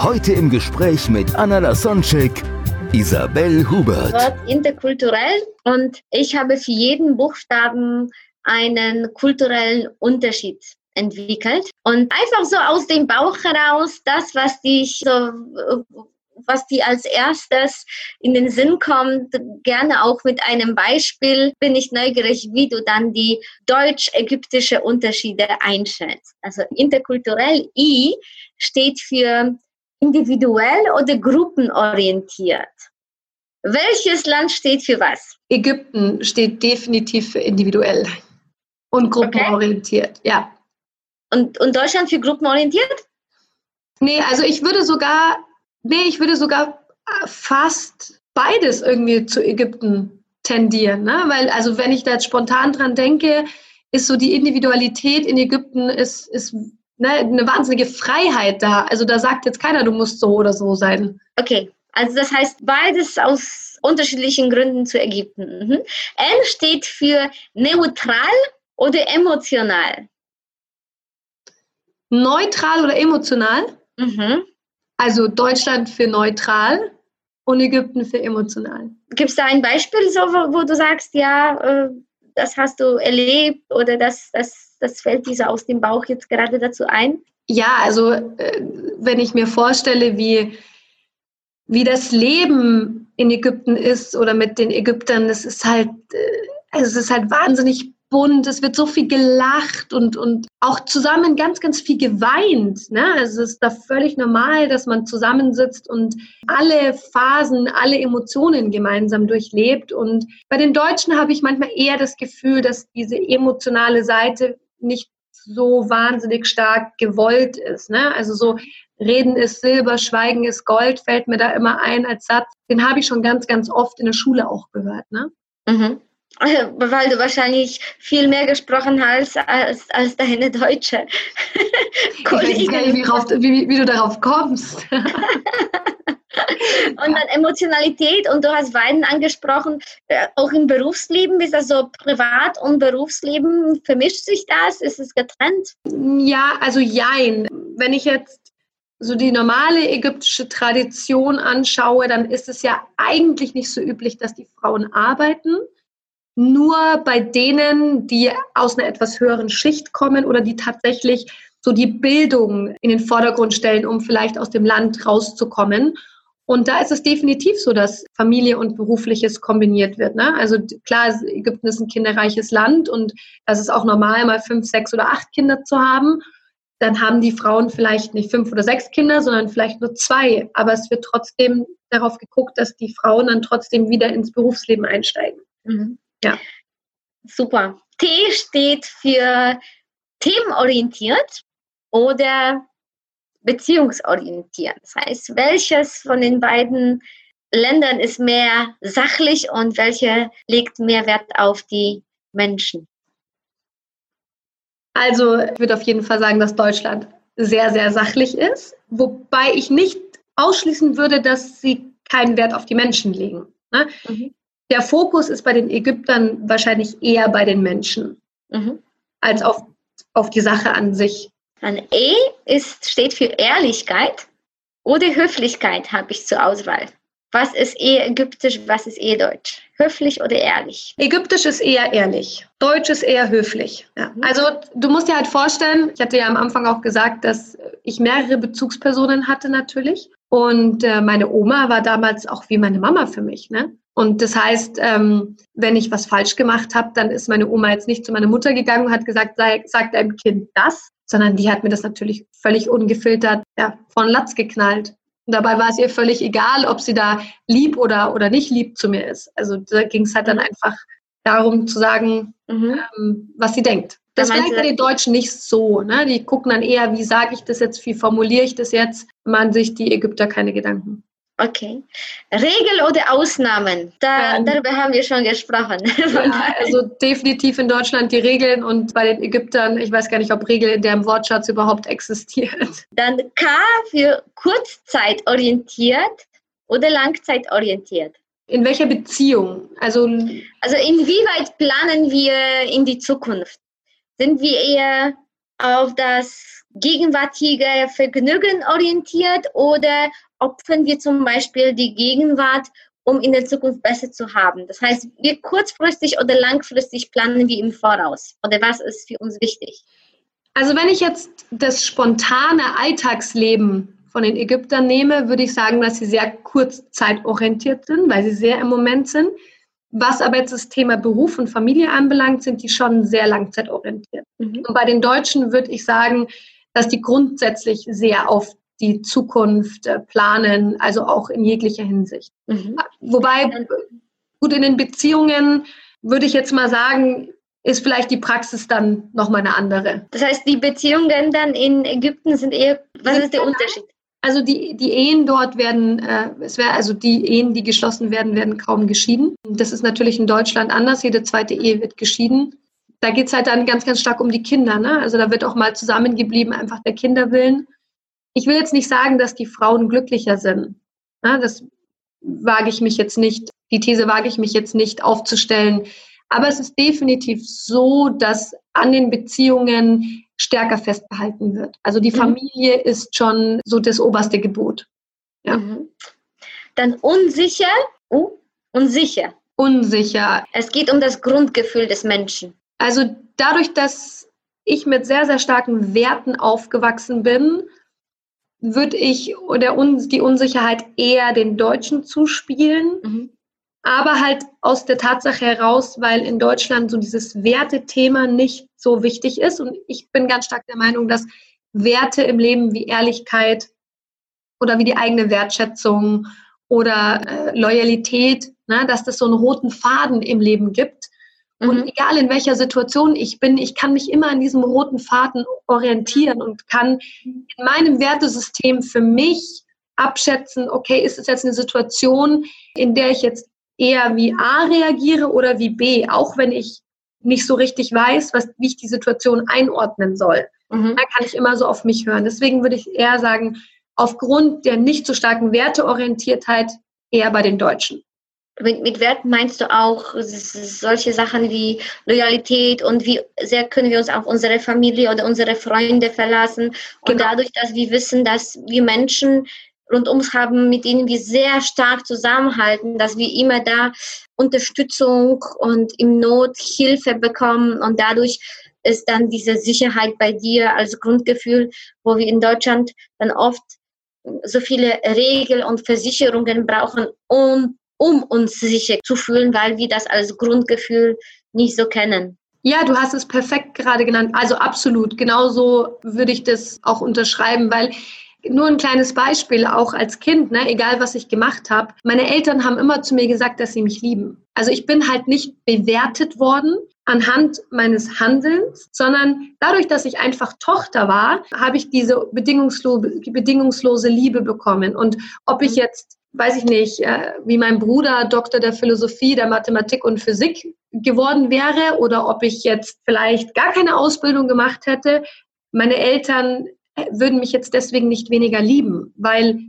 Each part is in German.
Heute im Gespräch mit Anna Lasonczek, Isabel Hubert. Wort interkulturell und ich habe für jeden Buchstaben einen kulturellen Unterschied entwickelt und einfach so aus dem Bauch heraus das, was dich so was dir als erstes in den Sinn kommt, gerne auch mit einem Beispiel, bin ich neugierig, wie du dann die deutsch-ägyptische Unterschiede einschätzt. Also interkulturell I steht für individuell oder gruppenorientiert. Welches Land steht für was? Ägypten steht definitiv für individuell und gruppenorientiert, ja. Und, und Deutschland für gruppenorientiert? Nee, also ich würde sogar, nee, ich würde sogar fast beides irgendwie zu Ägypten tendieren, ne? Weil, also wenn ich da jetzt spontan dran denke, ist so die Individualität in Ägypten ist, ist ne, eine wahnsinnige Freiheit da. Also da sagt jetzt keiner, du musst so oder so sein. Okay, also das heißt beides aus unterschiedlichen Gründen zu Ägypten. Mhm. N steht für neutral oder emotional. Neutral oder emotional? Mhm. Also Deutschland für neutral und Ägypten für emotional. Gibt es da ein Beispiel, so, wo, wo du sagst, ja, äh, das hast du erlebt oder das, das, das fällt dir so aus dem Bauch jetzt gerade dazu ein? Ja, also äh, wenn ich mir vorstelle, wie, wie das Leben in Ägypten ist oder mit den Ägyptern, das ist halt, äh, es ist halt wahnsinnig bunt, es wird so viel gelacht und, und auch zusammen ganz, ganz viel geweint. Ne? Also es ist da völlig normal, dass man zusammensitzt und alle Phasen, alle Emotionen gemeinsam durchlebt. Und bei den Deutschen habe ich manchmal eher das Gefühl, dass diese emotionale Seite nicht so wahnsinnig stark gewollt ist. Ne? Also so Reden ist Silber, Schweigen ist Gold, fällt mir da immer ein als Satz. Den habe ich schon ganz, ganz oft in der Schule auch gehört. Ne? Mhm. Weil du wahrscheinlich viel mehr gesprochen hast als, als deine deutsche Ich weiß nicht, wie, wie, wie du darauf kommst. und dann Emotionalität und du hast Weiden angesprochen, äh, auch im Berufsleben, ist das so Privat- und Berufsleben, vermischt sich das? Ist es getrennt? Ja, also jein. Wenn ich jetzt so die normale ägyptische Tradition anschaue, dann ist es ja eigentlich nicht so üblich, dass die Frauen arbeiten. Nur bei denen, die aus einer etwas höheren Schicht kommen oder die tatsächlich so die Bildung in den Vordergrund stellen, um vielleicht aus dem Land rauszukommen. Und da ist es definitiv so, dass Familie und Berufliches kombiniert wird. Ne? Also klar, Ägypten ist ein kinderreiches Land und das ist auch normal, mal fünf, sechs oder acht Kinder zu haben. Dann haben die Frauen vielleicht nicht fünf oder sechs Kinder, sondern vielleicht nur zwei. Aber es wird trotzdem darauf geguckt, dass die Frauen dann trotzdem wieder ins Berufsleben einsteigen. Mhm. Ja. Super. T steht für themenorientiert oder beziehungsorientiert. Das heißt, welches von den beiden Ländern ist mehr sachlich und welche legt mehr Wert auf die Menschen? Also ich würde auf jeden Fall sagen, dass Deutschland sehr, sehr sachlich ist, wobei ich nicht ausschließen würde, dass sie keinen Wert auf die Menschen legen. Ne? Mhm. Der Fokus ist bei den Ägyptern wahrscheinlich eher bei den Menschen Mhm. als auf, auf die Sache an sich. Dann E ist, steht für Ehrlichkeit oder Höflichkeit habe ich zur Auswahl. Was ist eher ägyptisch, was ist eher deutsch? Höflich oder ehrlich? Ägyptisch ist eher ehrlich, Deutsch ist eher höflich. Ja. Mhm. Also du musst dir halt vorstellen, ich hatte ja am Anfang auch gesagt, dass ich mehrere Bezugspersonen hatte natürlich. Und äh, meine Oma war damals auch wie meine Mama für mich. Ne? Und das heißt, ähm, wenn ich was falsch gemacht habe, dann ist meine Oma jetzt nicht zu meiner Mutter gegangen und hat gesagt, sei, sag deinem Kind das, sondern die hat mir das natürlich völlig ungefiltert ja, von Latz geknallt. Und dabei war es ihr völlig egal, ob sie da lieb oder, oder nicht lieb zu mir ist. Also da ging es halt dann einfach darum zu sagen, Mhm. ähm, was sie denkt. Das vielleicht bei den Deutschen nicht so. Ne? Die gucken dann eher, wie sage ich das jetzt, wie formuliere ich das jetzt, machen sich die Ägypter keine Gedanken. Okay. Regel oder Ausnahmen? Da, ähm, darüber haben wir schon gesprochen. Ja, also definitiv in Deutschland die Regeln und bei den Ägyptern, ich weiß gar nicht, ob Regel in deren Wortschatz überhaupt existiert. Dann K für kurzzeitorientiert oder langzeitorientiert. In welcher Beziehung? Also, also inwieweit planen wir in die Zukunft? Sind wir eher auf das gegenwärtige Vergnügen orientiert oder opfern wir zum Beispiel die Gegenwart, um in der Zukunft besser zu haben? Das heißt, wir kurzfristig oder langfristig planen wir im Voraus. Oder was ist für uns wichtig? Also wenn ich jetzt das spontane Alltagsleben von den Ägyptern nehme, würde ich sagen, dass sie sehr kurzzeitorientiert sind, weil sie sehr im Moment sind. Was aber jetzt das Thema Beruf und Familie anbelangt, sind die schon sehr langzeitorientiert. Mhm. Und bei den Deutschen würde ich sagen, dass die grundsätzlich sehr auf die Zukunft äh, planen, also auch in jeglicher Hinsicht. Mhm. Wobei, gut, in den Beziehungen würde ich jetzt mal sagen, ist vielleicht die Praxis dann nochmal eine andere. Das heißt, die Beziehungen dann in Ägypten sind eher, was ist der Unterschied? Also die, die Ehen dort werden, äh, es wäre also die Ehen, die geschlossen werden, werden kaum geschieden. Das ist natürlich in Deutschland anders. Jede zweite Ehe wird geschieden. Da geht es halt dann ganz, ganz stark um die Kinder. Ne? Also da wird auch mal zusammengeblieben, einfach der Kinder willen. Ich will jetzt nicht sagen, dass die Frauen glücklicher sind. Ne? Das wage ich mich jetzt nicht, die These wage ich mich jetzt nicht aufzustellen. Aber es ist definitiv so, dass an den Beziehungen stärker festgehalten wird. Also die mhm. Familie ist schon so das oberste Gebot. Ja. Mhm. Dann unsicher, uh, unsicher. Unsicher. Es geht um das Grundgefühl des Menschen. Also dadurch, dass ich mit sehr, sehr starken Werten aufgewachsen bin, würde ich oder die Unsicherheit eher den Deutschen zuspielen. Mhm aber halt aus der Tatsache heraus, weil in Deutschland so dieses Wertethema nicht so wichtig ist. Und ich bin ganz stark der Meinung, dass Werte im Leben wie Ehrlichkeit oder wie die eigene Wertschätzung oder äh, Loyalität, ne, dass das so einen roten Faden im Leben gibt. Mhm. Und egal in welcher Situation ich bin, ich kann mich immer an diesem roten Faden orientieren und kann in meinem Wertesystem für mich abschätzen, okay, ist es jetzt eine Situation, in der ich jetzt eher wie A reagiere oder wie B, auch wenn ich nicht so richtig weiß, was, wie ich die Situation einordnen soll. Mhm. Da kann ich immer so auf mich hören. Deswegen würde ich eher sagen, aufgrund der nicht so starken Werteorientiertheit eher bei den Deutschen. Mit, mit Wert meinst du auch solche Sachen wie Loyalität und wie sehr können wir uns auf unsere Familie oder unsere Freunde verlassen. Und genau. dadurch, dass wir wissen, dass wir Menschen rund ums haben, mit denen wir sehr stark zusammenhalten, dass wir immer da Unterstützung und im Not Hilfe bekommen und dadurch ist dann diese Sicherheit bei dir als Grundgefühl, wo wir in Deutschland dann oft so viele Regeln und Versicherungen brauchen, um, um uns sicher zu fühlen, weil wir das als Grundgefühl nicht so kennen. Ja, du hast es perfekt gerade genannt. Also absolut. Genauso würde ich das auch unterschreiben, weil nur ein kleines Beispiel, auch als Kind, ne, egal was ich gemacht habe. Meine Eltern haben immer zu mir gesagt, dass sie mich lieben. Also ich bin halt nicht bewertet worden anhand meines Handelns, sondern dadurch, dass ich einfach Tochter war, habe ich diese bedingungslose, bedingungslose Liebe bekommen. Und ob ich jetzt weiß ich nicht, äh, wie mein Bruder Doktor der Philosophie, der Mathematik und Physik geworden wäre oder ob ich jetzt vielleicht gar keine Ausbildung gemacht hätte. Meine Eltern würden mich jetzt deswegen nicht weniger lieben, weil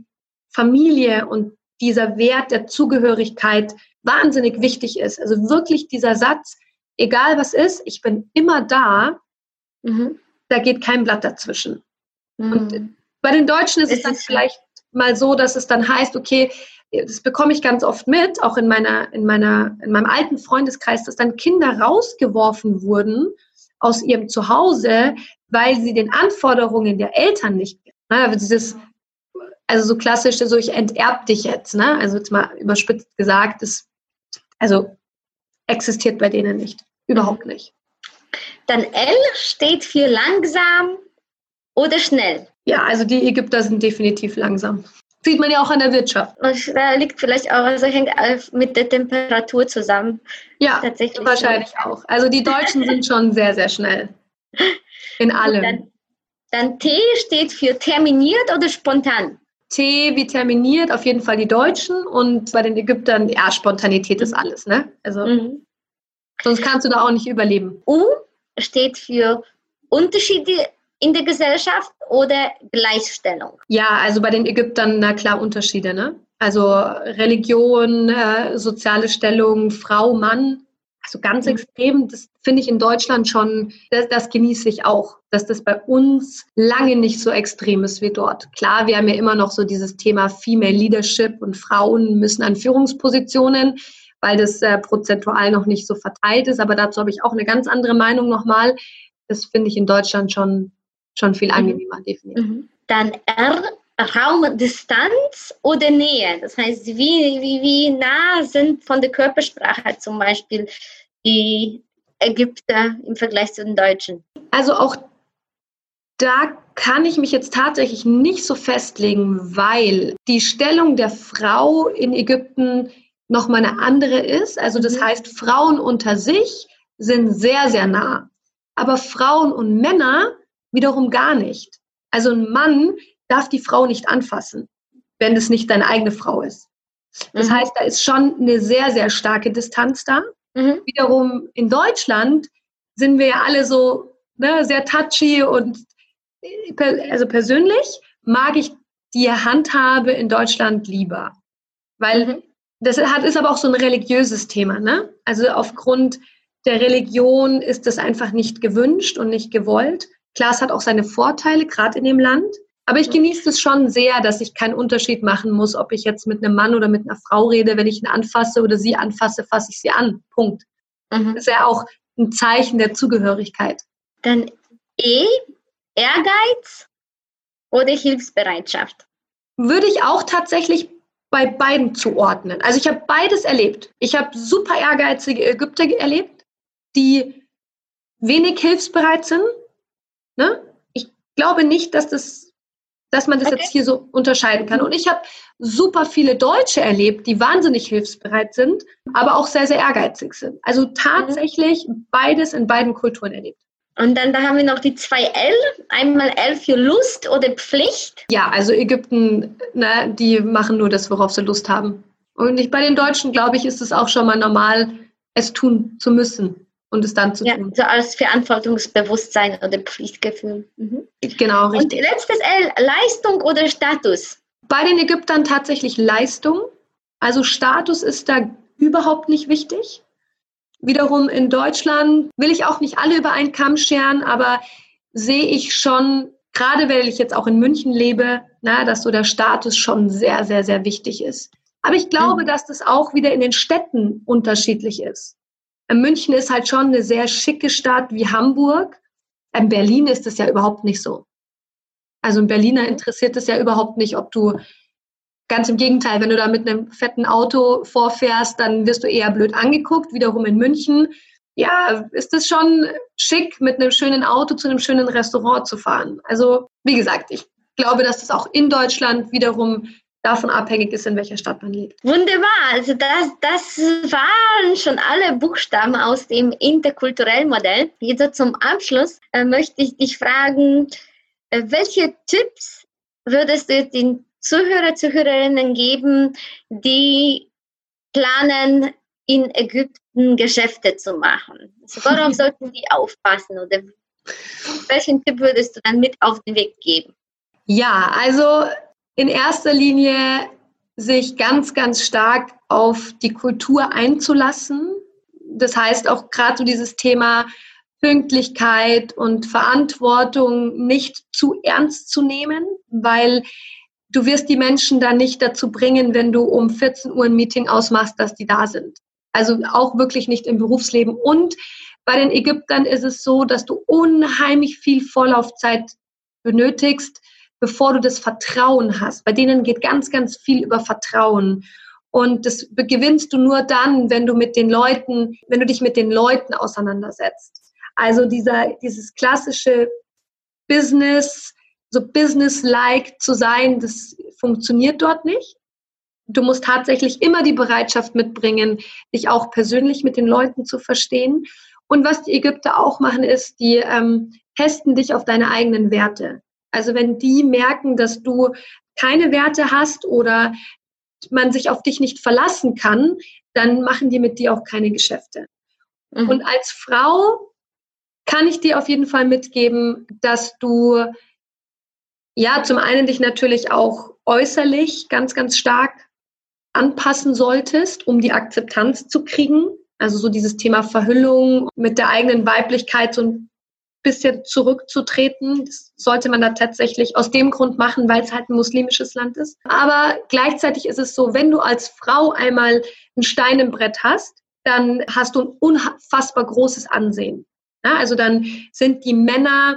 Familie und dieser Wert der Zugehörigkeit wahnsinnig wichtig ist. Also wirklich dieser Satz, egal was ist, ich bin immer da, mhm. da geht kein Blatt dazwischen. Mhm. Und bei den Deutschen ist es, es dann vielleicht mal so, dass es dann heißt, okay, das bekomme ich ganz oft mit, auch in meiner, in meiner, in meinem alten Freundeskreis, dass dann Kinder rausgeworfen wurden aus ihrem Zuhause, weil sie den Anforderungen der Eltern nicht, ne, dieses, also so klassisch, so ich enterb dich jetzt, ne? also jetzt mal überspitzt gesagt, das, also existiert bei denen nicht, überhaupt nicht. Dann L steht für langsam oder schnell. Ja, also die Ägypter sind definitiv langsam. Sieht man ja auch an der Wirtschaft. Und da liegt vielleicht auch, also hängt mit der Temperatur zusammen. Ja, tatsächlich wahrscheinlich so. auch. Also die Deutschen sind schon sehr, sehr schnell. In allem. Dann, dann T steht für terminiert oder spontan? T wie terminiert, auf jeden Fall die Deutschen und bei den Ägyptern, ja, Spontanität ist alles, ne? Also Mhm. sonst kannst du da auch nicht überleben. U steht für Unterschiede in der Gesellschaft oder Gleichstellung. Ja, also bei den Ägyptern, na klar, Unterschiede, ne? Also Religion, äh, soziale Stellung, Frau, Mann, also ganz Mhm. extrem, das finde ich in Deutschland schon, das, das genieße ich auch, dass das bei uns lange nicht so extrem ist wie dort. Klar, wir haben ja immer noch so dieses Thema Female Leadership und Frauen müssen an Führungspositionen, weil das äh, prozentual noch nicht so verteilt ist, aber dazu habe ich auch eine ganz andere Meinung nochmal. Das finde ich in Deutschland schon, schon viel angenehmer, definitiv. Mhm. Dann R, Raumdistanz oder Nähe. Das heißt, wie, wie, wie nah sind von der Körpersprache zum Beispiel die Ägypter im Vergleich zu den Deutschen? Also auch da kann ich mich jetzt tatsächlich nicht so festlegen, weil die Stellung der Frau in Ägypten nochmal eine andere ist. Also das Mhm. heißt, Frauen unter sich sind sehr, sehr nah. Aber Frauen und Männer wiederum gar nicht. Also ein Mann darf die Frau nicht anfassen, wenn es nicht deine eigene Frau ist. Das Mhm. heißt, da ist schon eine sehr, sehr starke Distanz da Mhm. wiederum in Deutschland sind wir ja alle so ne, sehr touchy und also persönlich mag ich die Handhabe in Deutschland lieber, weil Mhm. das hat, ist aber auch so ein religiöses Thema. Ne? Also aufgrund der Religion ist das einfach nicht gewünscht und nicht gewollt. Klar, es hat auch seine Vorteile, gerade in dem Land. Aber ich genieße es schon sehr, dass ich keinen Unterschied machen muss, ob ich jetzt mit einem Mann oder mit einer Frau rede. Wenn ich ihn anfasse oder sie anfasse, fasse ich sie an. Punkt. Mhm. Das ist ja auch ein Zeichen der Zugehörigkeit. Dann E, Ehrgeiz oder Hilfsbereitschaft. Würde ich auch tatsächlich bei beiden zuordnen. Also ich habe beides erlebt. Ich habe super ehrgeizige Ägypter erlebt, die wenig hilfsbereit sind. Ne? Ich glaube nicht, dass, das, dass man das Okay. jetzt hier so unterscheiden kann. Und ich habe super viele Deutsche erlebt, die wahnsinnig hilfsbereit sind, aber auch sehr, sehr ehrgeizig sind. Also tatsächlich beides in beiden Kulturen erlebt. Und dann da haben wir noch die zwei L. Einmal L für Lust oder Pflicht. Ja, also Ägypten, ne, die machen nur das, worauf sie Lust haben. Und ich, bei den Deutschen, glaube ich, ist es auch schon mal normal, es tun zu müssen und es dann zu Ja, tun. so als Verantwortungsbewusstsein oder Pflichtgefühl. Mhm. Genau, Und richtig. letztes L, Leistung oder Status. Bei den Ägyptern tatsächlich Leistung. Also Status ist da überhaupt nicht wichtig. Wiederum in Deutschland will ich auch nicht alle über einen Kamm scheren, aber sehe ich schon, gerade weil ich jetzt auch in München lebe, na, dass so der Status schon sehr, sehr, sehr wichtig ist. Aber ich glaube, Mhm. dass das auch wieder in den Städten unterschiedlich ist. In München ist halt schon eine sehr schicke Stadt wie Hamburg. In Berlin ist es ja überhaupt nicht so. Also ein Berliner interessiert es ja überhaupt nicht, ob du Ganz im Gegenteil, wenn du da mit einem fetten Auto vorfährst, dann wirst du eher blöd angeguckt. Wiederum in München, ja, ist es schon schick, mit einem schönen Auto zu einem schönen Restaurant zu fahren. Also, wie gesagt, ich glaube, dass das auch in Deutschland wiederum davon abhängig ist, in welcher Stadt man lebt. Wunderbar. Also das, das waren schon alle Buchstaben aus dem interkulturellen Modell. Jetzt zum Abschluss äh, möchte ich dich fragen, äh, welche Tipps würdest du den Zuhörer, Zuhörerinnen geben, die planen, in Ägypten Geschäfte zu machen? Also worauf sollten die aufpassen oder welchen Tipp würdest du dann mit auf den Weg geben? Ja, also in erster Linie sich ganz, ganz stark auf die Kultur einzulassen. Das heißt auch gerade so dieses Thema Pünktlichkeit und Verantwortung nicht zu ernst zu nehmen, weil du wirst die Menschen dann nicht dazu bringen, wenn du um 14 Uhr ein Meeting ausmachst, dass die da sind. Also auch wirklich nicht im Berufsleben. Und bei den Ägyptern ist es so, dass du unheimlich viel Vorlaufzeit benötigst, bevor du das Vertrauen hast. Bei denen geht ganz, ganz viel über Vertrauen. Und das gewinnst du nur dann, wenn du mit den Leuten, wenn du dich mit den Leuten auseinandersetzt. Also dieser, dieses klassische Business, so business-like zu sein, das funktioniert dort nicht. Du musst tatsächlich immer die Bereitschaft mitbringen, dich auch persönlich mit den Leuten zu verstehen. Und was die Ägypter auch machen, ist, die ähm, testen dich auf deine eigenen Werte. Also wenn die merken, dass du keine Werte hast oder man sich auf dich nicht verlassen kann, dann machen die mit dir auch keine Geschäfte. Mhm. Und als Frau kann ich dir auf jeden Fall mitgeben, dass du ja zum einen dich natürlich auch äußerlich ganz, ganz stark anpassen solltest, um die Akzeptanz zu kriegen. Also so dieses Thema Verhüllung mit der eigenen Weiblichkeit so ein bisschen zurückzutreten. Das sollte man da tatsächlich aus dem Grund machen, weil es halt ein muslimisches Land ist. Aber gleichzeitig ist es so, wenn du als Frau einmal ein Stein im Brett hast, dann hast du ein unfassbar großes Ansehen. Ja, also dann sind die Männer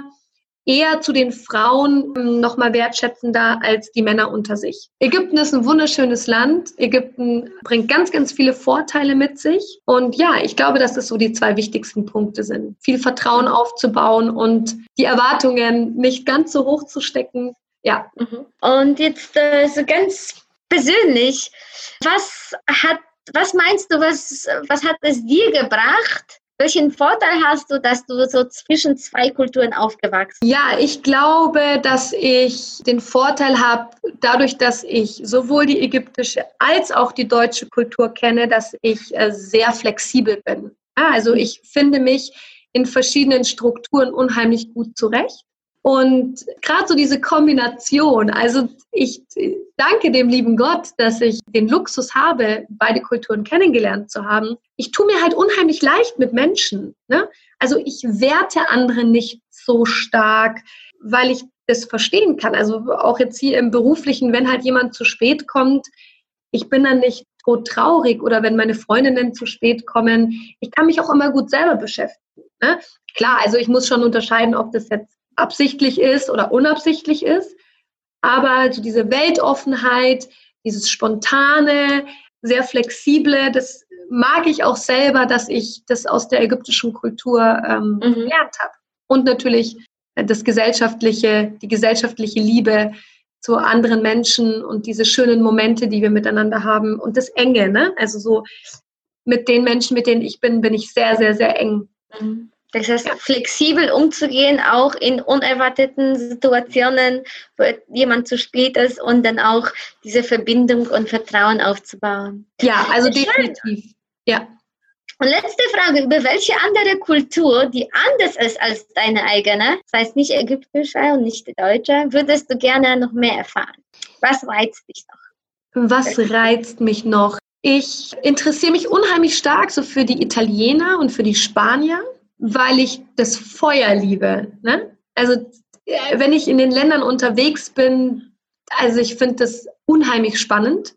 eher zu den Frauen ähm, nochmal wertschätzender als die Männer unter sich. Ägypten ist ein wunderschönes Land. Ägypten bringt ganz, ganz viele Vorteile mit sich. Und ja, ich glaube, dass das so die zwei wichtigsten Punkte sind. Viel Vertrauen aufzubauen und die Erwartungen nicht ganz so hoch zu stecken. Ja. Mhm. Und jetzt äh, so ganz persönlich, was hat was meinst du, was, was hat es dir gebracht, welchen Vorteil hast du, dass du so zwischen zwei Kulturen aufgewachsen bist? Ja, ich glaube, dass ich den Vorteil habe, dadurch, dass ich sowohl die ägyptische als auch die deutsche Kultur kenne, dass ich äh, sehr flexibel bin. Also mhm. ich finde mich in verschiedenen Strukturen unheimlich gut zurecht. Und gerade so diese Kombination, also ich danke dem lieben Gott, dass ich den Luxus habe, beide Kulturen kennengelernt zu haben. Ich tue mir halt unheimlich leicht mit Menschen. Ne? Also ich werte andere nicht so stark, weil ich das verstehen kann. Also auch jetzt hier im beruflichen, wenn halt jemand zu spät kommt, ich bin dann nicht tot traurig oder wenn meine Freundinnen zu spät kommen, ich kann mich auch immer gut selber beschäftigen. Ne? Klar, also ich muss schon unterscheiden, ob das jetzt absichtlich ist oder unabsichtlich ist. Aber so diese Weltoffenheit, dieses spontane, sehr flexible, das mag ich auch selber, dass ich das aus der ägyptischen Kultur ähm, mhm. gelernt habe. Und natürlich das gesellschaftliche, die gesellschaftliche Liebe zu anderen Menschen und diese schönen Momente, die wir miteinander haben und das Enge, ne? Also so mit den Menschen, mit denen ich bin, bin ich sehr, sehr, sehr eng. Mhm. Das heißt, flexibel umzugehen, auch in unerwarteten Situationen, wo jemand zu spät ist und dann auch diese Verbindung und Vertrauen aufzubauen. Ja, also definitiv. Ja. Und letzte Frage, über welche andere Kultur, die anders ist als deine eigene, das heißt nicht ägyptische und nicht deutsche, würdest du gerne noch mehr erfahren? Was reizt dich noch? Was reizt mich noch? Ich interessiere mich unheimlich stark so für die Italiener und für die Spanier weil ich das Feuer liebe. Ne? Also äh, wenn ich in den Ländern unterwegs bin, also ich finde das unheimlich spannend.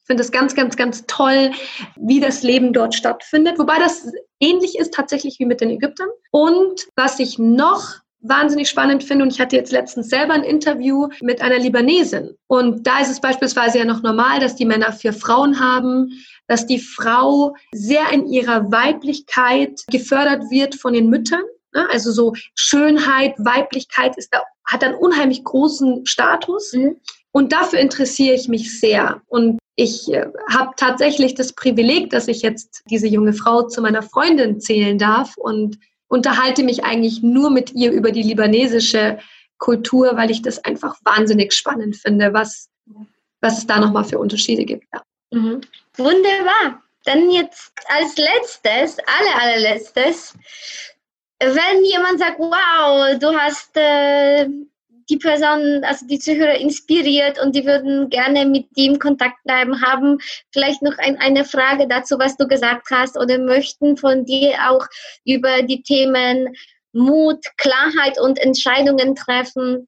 Ich finde es ganz, ganz, ganz toll, wie das Leben dort stattfindet. Wobei das ähnlich ist tatsächlich wie mit den Ägyptern. Und was ich noch wahnsinnig spannend finde, und ich hatte jetzt letztens selber ein Interview mit einer Libanesin. Und da ist es beispielsweise ja noch normal, dass die Männer vier Frauen haben, dass die Frau sehr in ihrer Weiblichkeit gefördert wird von den Müttern. Ne? Also so Schönheit, Weiblichkeit ist da, hat einen unheimlich großen Status. Mhm. Und dafür interessiere ich mich sehr. Und ich äh, habe tatsächlich das Privileg, dass ich jetzt diese junge Frau zu meiner Freundin zählen darf und unterhalte mich eigentlich nur mit ihr über die libanesische Kultur, weil ich das einfach wahnsinnig spannend finde, was, was es da nochmal für Unterschiede gibt. Ja. Mhm. Wunderbar. Dann jetzt als letztes, aller, allerletztes, wenn jemand sagt, wow, du hast äh, die Person, also die Zuhörer inspiriert und die würden gerne mit dem Kontakt bleiben, haben vielleicht noch ein, eine Frage dazu, was du gesagt hast oder möchten von dir auch über die Themen Mut, Klarheit und Entscheidungen treffen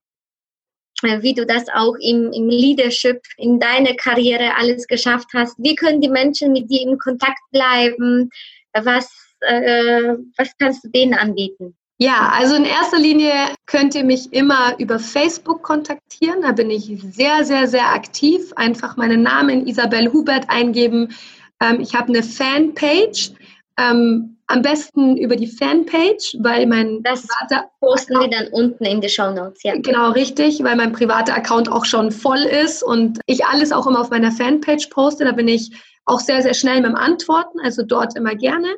äh, wie du das auch im, im Leadership in deiner Karriere alles geschafft hast. Wie können die Menschen mit dir in Kontakt bleiben? Was, äh, was kannst du denen anbieten? Ja, also in erster Linie könnt ihr mich immer über Facebook kontaktieren. Da bin ich sehr, sehr, sehr aktiv. Einfach meinen Namen Isabel Hubert eingeben. Ähm, ich habe eine Fanpage. Ähm, am besten über die Fanpage, weil mein das privater posten wir dann unten in die Show Notes. Ja. Genau, richtig, weil mein privater Account auch schon voll ist und ich alles auch immer auf meiner Fanpage poste. Da bin ich auch sehr, sehr schnell mit dem Antworten, also dort immer gerne.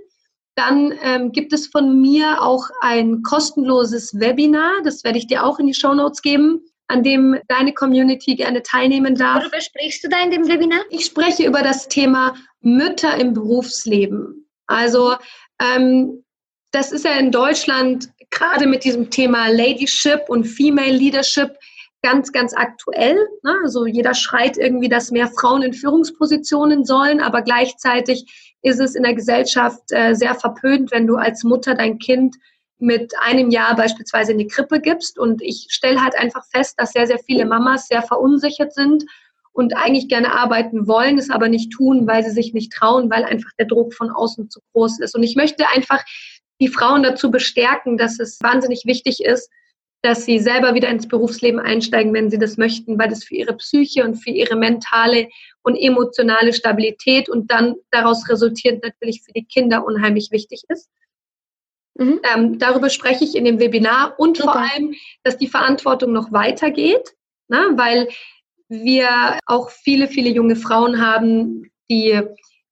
Dann ähm, gibt es von mir auch ein kostenloses Webinar, das werde ich dir auch in die Show Notes geben, an dem deine Community gerne teilnehmen darf. Worüber sprichst du da in dem Webinar? Ich spreche über das Thema Mütter im Berufsleben. Also ähm, das ist ja in Deutschland gerade mit diesem Thema Ladyship und Female Leadership ganz, ganz aktuell. Ne? Also jeder schreit irgendwie, dass mehr Frauen in Führungspositionen sollen, aber gleichzeitig ist es in der Gesellschaft äh, sehr verpönt, wenn du als Mutter dein Kind mit einem Jahr beispielsweise in die Krippe gibst. Und ich stelle halt einfach fest, dass sehr, sehr viele Mamas sehr verunsichert sind und eigentlich gerne arbeiten wollen, es aber nicht tun, weil sie sich nicht trauen, weil einfach der Druck von außen zu groß ist. Und ich möchte einfach die Frauen dazu bestärken, dass es wahnsinnig wichtig ist, dass sie selber wieder ins Berufsleben einsteigen, wenn sie das möchten, weil das für ihre Psyche und für ihre mentale und emotionale Stabilität und dann daraus resultierend natürlich für die Kinder unheimlich wichtig ist. Mhm. Ähm, darüber spreche ich in dem Webinar und Super. vor allem, dass die Verantwortung noch weitergeht, ne, weil wir auch viele, viele junge Frauen haben, die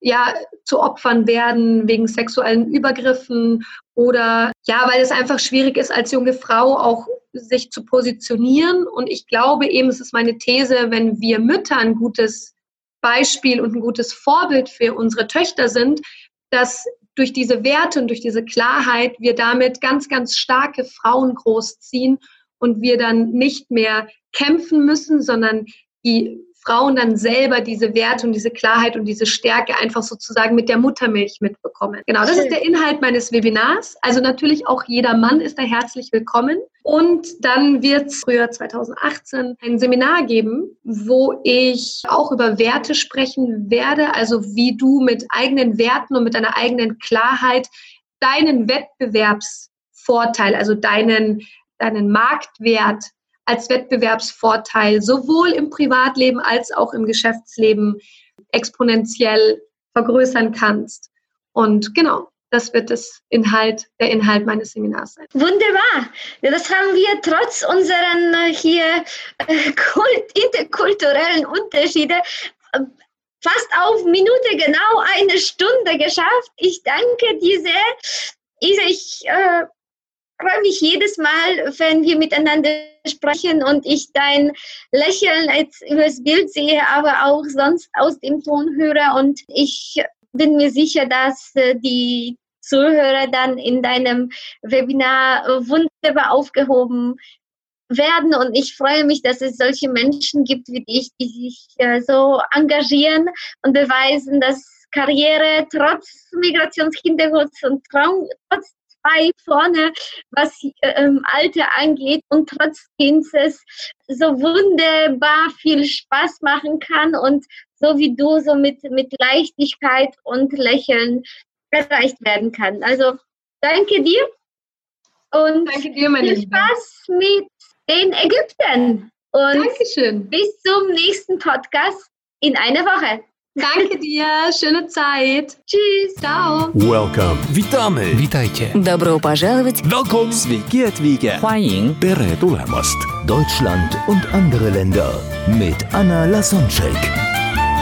ja zu Opfern werden wegen sexuellen Übergriffen oder ja, weil es einfach schwierig ist, als junge Frau auch sich zu positionieren. Und ich glaube eben, es ist meine These, wenn wir Mütter ein gutes Beispiel und ein gutes Vorbild für unsere Töchter sind, dass durch diese Werte und durch diese Klarheit wir damit ganz, ganz starke Frauen großziehen und wir dann nicht mehr kämpfen müssen, sondern die Frauen dann selber diese Werte und diese Klarheit und diese Stärke einfach sozusagen mit der Muttermilch mitbekommen. Genau, das ist der Inhalt meines Webinars. Also natürlich auch jeder Mann ist da herzlich willkommen. Und dann wird es früher 2018 ein Seminar geben, wo ich auch über Werte sprechen werde, also wie du mit eigenen Werten und mit deiner eigenen Klarheit deinen Wettbewerbsvorteil, also deinen, deinen Marktwert als Wettbewerbsvorteil sowohl im Privatleben als auch im Geschäftsleben exponentiell vergrößern kannst. Und genau, das wird das Inhalt, der Inhalt meines Seminars sein. Wunderbar. Das haben wir trotz unseren äh, hier äh, kult, interkulturellen Unterschiede äh, fast auf Minute genau eine Stunde geschafft. Ich danke dir sehr. Ich äh, freue mich jedes Mal, wenn wir miteinander sprechen und ich dein Lächeln jetzt übers Bild sehe, aber auch sonst aus dem Ton höre. Und ich bin mir sicher, dass äh, die Zuhörer dann in deinem Webinar wunderbar aufgehoben werden. Und ich freue mich, dass es solche Menschen gibt wie dich, die sich äh, so engagieren und beweisen, dass Karriere trotz Migrationshintergrunds und trotz zwei vorne, was ähm, Alter angeht und trotzdem es so wunderbar viel Spaß machen kann und so wie du so mit, mit Leichtigkeit und Lächeln erreicht werden kann. Also danke dir und danke dir, viel Spaß mit den Ägyptern. Und Dankeschön. bis zum nächsten Podcast in einer Woche. Danke dir, schöne Zeit. Tschüss. Ciao. Welcome. Witamy. Witajcie. Добро пожаловать. Welcome. Sveiki atvykę. 欢迎 Tere tulemast. Deutschland und andere Länder mit Anna Lasonczek.